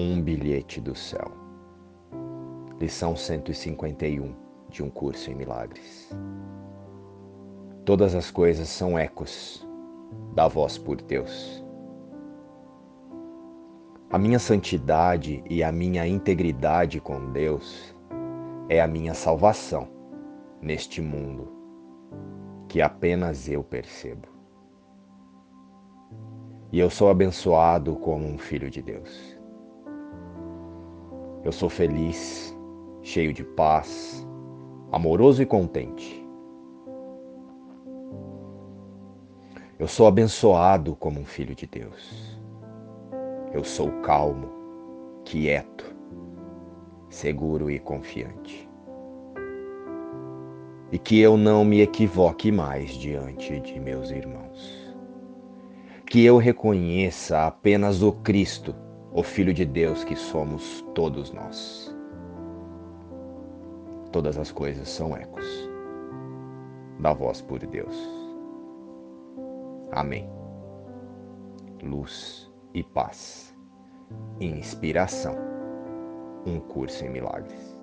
Um bilhete do céu. Lição 151 de um curso em milagres. Todas as coisas são ecos da voz por Deus. A minha santidade e a minha integridade com Deus é a minha salvação neste mundo que apenas eu percebo. E eu sou abençoado como um filho de Deus. Eu sou feliz, cheio de paz, amoroso e contente. Eu sou abençoado como um filho de Deus. Eu sou calmo, quieto, seguro e confiante. E que eu não me equivoque mais diante de meus irmãos. Que eu reconheça apenas o Cristo o Filho de Deus que somos todos nós. Todas as coisas são ecos da voz por Deus. Amém. Luz e paz. Inspiração. Um curso em milagres.